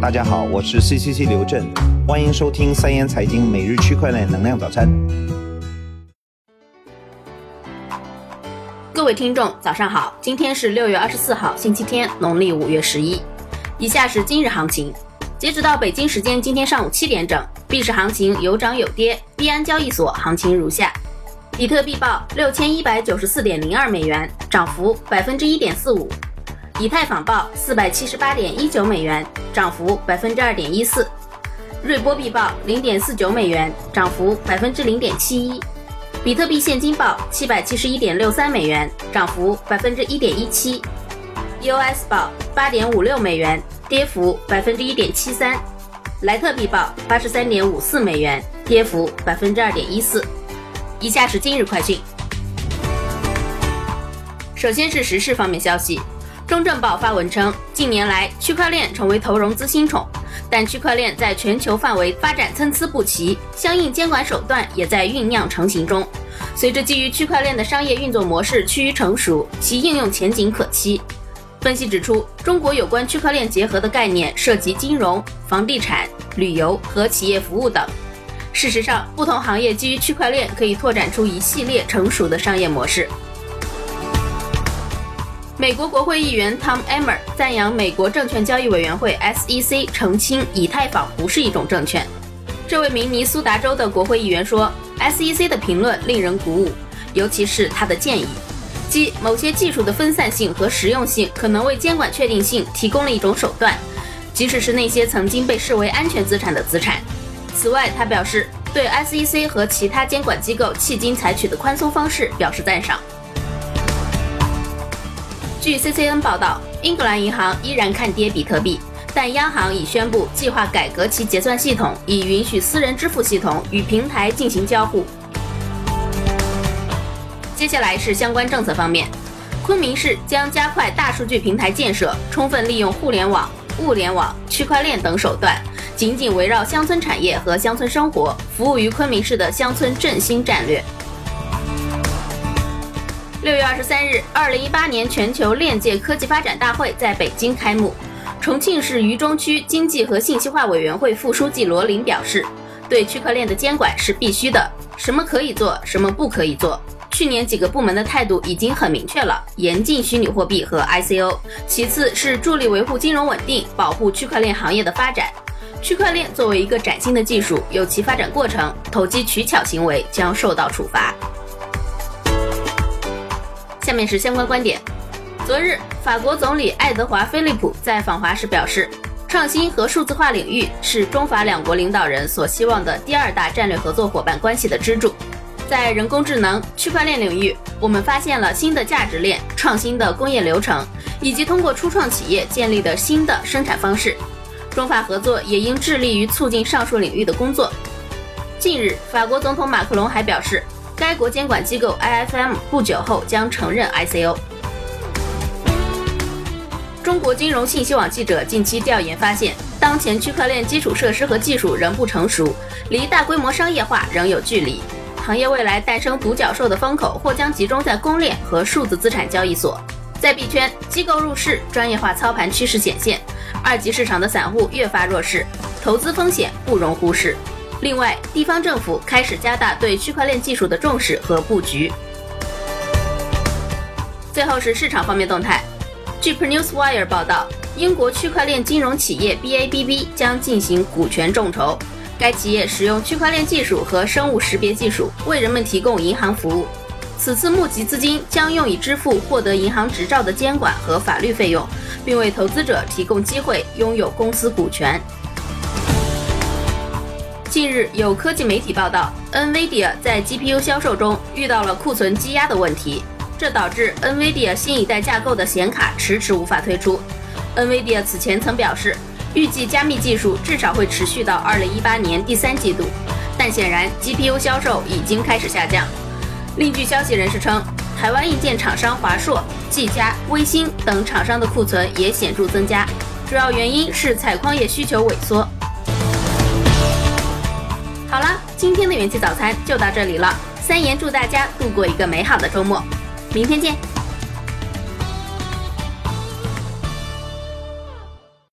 大家好，我是 CCC 刘震，欢迎收听三言财经每日区块链能量早餐。各位听众，早上好，今天是六月二十四号，星期天，农历五月十一。以下是今日行情，截止到北京时间今天上午七点整，币市行情有涨有跌，币安交易所行情如下。比特币报六千一百九十四点零二美元，涨幅百分之一点四五；以太坊报四百七十八点一九美元，涨幅百分之二点一四；瑞波币报零点四九美元，涨幅百分之零点七一；比特币现金报七百七十一点六三美元，涨幅百分之一点一七；EOS 报八点五六美元，跌幅百分之一点七三；莱特币报八十三点五四美元，跌幅百分之二点一四。以下是今日快讯。首先是时事方面消息，中证报发文称，近年来区块链成为投融资新宠，但区块链在全球范围发展参差不齐，相应监管手段也在酝酿成型中。随着基于区块链的商业运作模式趋于成熟，其应用前景可期。分析指出，中国有关区块链结合的概念涉及金融、房地产、旅游和企业服务等。事实上，不同行业基于区块链可以拓展出一系列成熟的商业模式。美国国会议员 Tom Emmer 赞扬美国证券交易委员会 SEC 澄清以太坊不是一种证券。这位明尼苏达州的国会议员说：“SEC 的评论令人鼓舞，尤其是他的建议，即某些技术的分散性和实用性可能为监管确定性提供了一种手段，即使是那些曾经被视为安全资产的资产。”此外，他表示对 SEC 和其他监管机构迄今采取的宽松方式表示赞赏。据 CCN 报道，英格兰银行依然看跌比特币，但央行已宣布计划改革其结算系统，以允许私人支付系统与平台进行交互。接下来是相关政策方面，昆明市将加快大数据平台建设，充分利用互联网、物联网、区块链等手段。紧紧围绕乡村产业和乡村生活，服务于昆明市的乡村振兴战略。六月二十三日，二零一八年全球链界科技发展大会在北京开幕。重庆市渝中区经济和信息化委员会副书记罗林表示，对区块链的监管是必须的，什么可以做，什么不可以做。去年几个部门的态度已经很明确了，严禁虚拟货币和 ICO，其次是助力维护金融稳定，保护区块链行业的发展。区块链作为一个崭新的技术，有其发展过程，投机取巧行为将受到处罚。下面是相关观点。昨日，法国总理爱德华·菲利普在访华时表示，创新和数字化领域是中法两国领导人所希望的第二大战略合作伙伴关系的支柱。在人工智能、区块链领域，我们发现了新的价值链、创新的工业流程，以及通过初创企业建立的新的生产方式。中法合作也应致力于促进上述领域的工作。近日，法国总统马克龙还表示，该国监管机构 IFM 不久后将承认 ICO。中国金融信息网记者近期调研发现，当前区块链基础设施和技术仍不成熟，离大规模商业化仍有距离。行业未来诞生独角兽的风口或将集中在公链和数字资产交易所。在币圈，机构入市、专业化操盘趋势显现。二级市场的散户越发弱势，投资风险不容忽视。另外，地方政府开始加大对区块链技术的重视和布局。最后是市场方面动态。据 p e r Newswire 报道，英国区块链金融企业 BABB 将进行股权众筹。该企业使用区块链技术和生物识别技术，为人们提供银行服务。此次募集资金将用以支付获得银行执照的监管和法律费用，并为投资者提供机会拥有公司股权。近日，有科技媒体报道，NVIDIA 在 GPU 销售中遇到了库存积压的问题，这导致 NVIDIA 新一代架构的显卡迟迟无法推出。NVIDIA 此前曾表示，预计加密技术至少会持续到2018年第三季度，但显然 GPU 销售已经开始下降。另据消息人士称，台湾硬件厂商华硕、技嘉、微星等厂商的库存也显著增加，主要原因是采矿业需求萎缩。好了，今天的元气早餐就到这里了。三言祝大家度过一个美好的周末，明天见。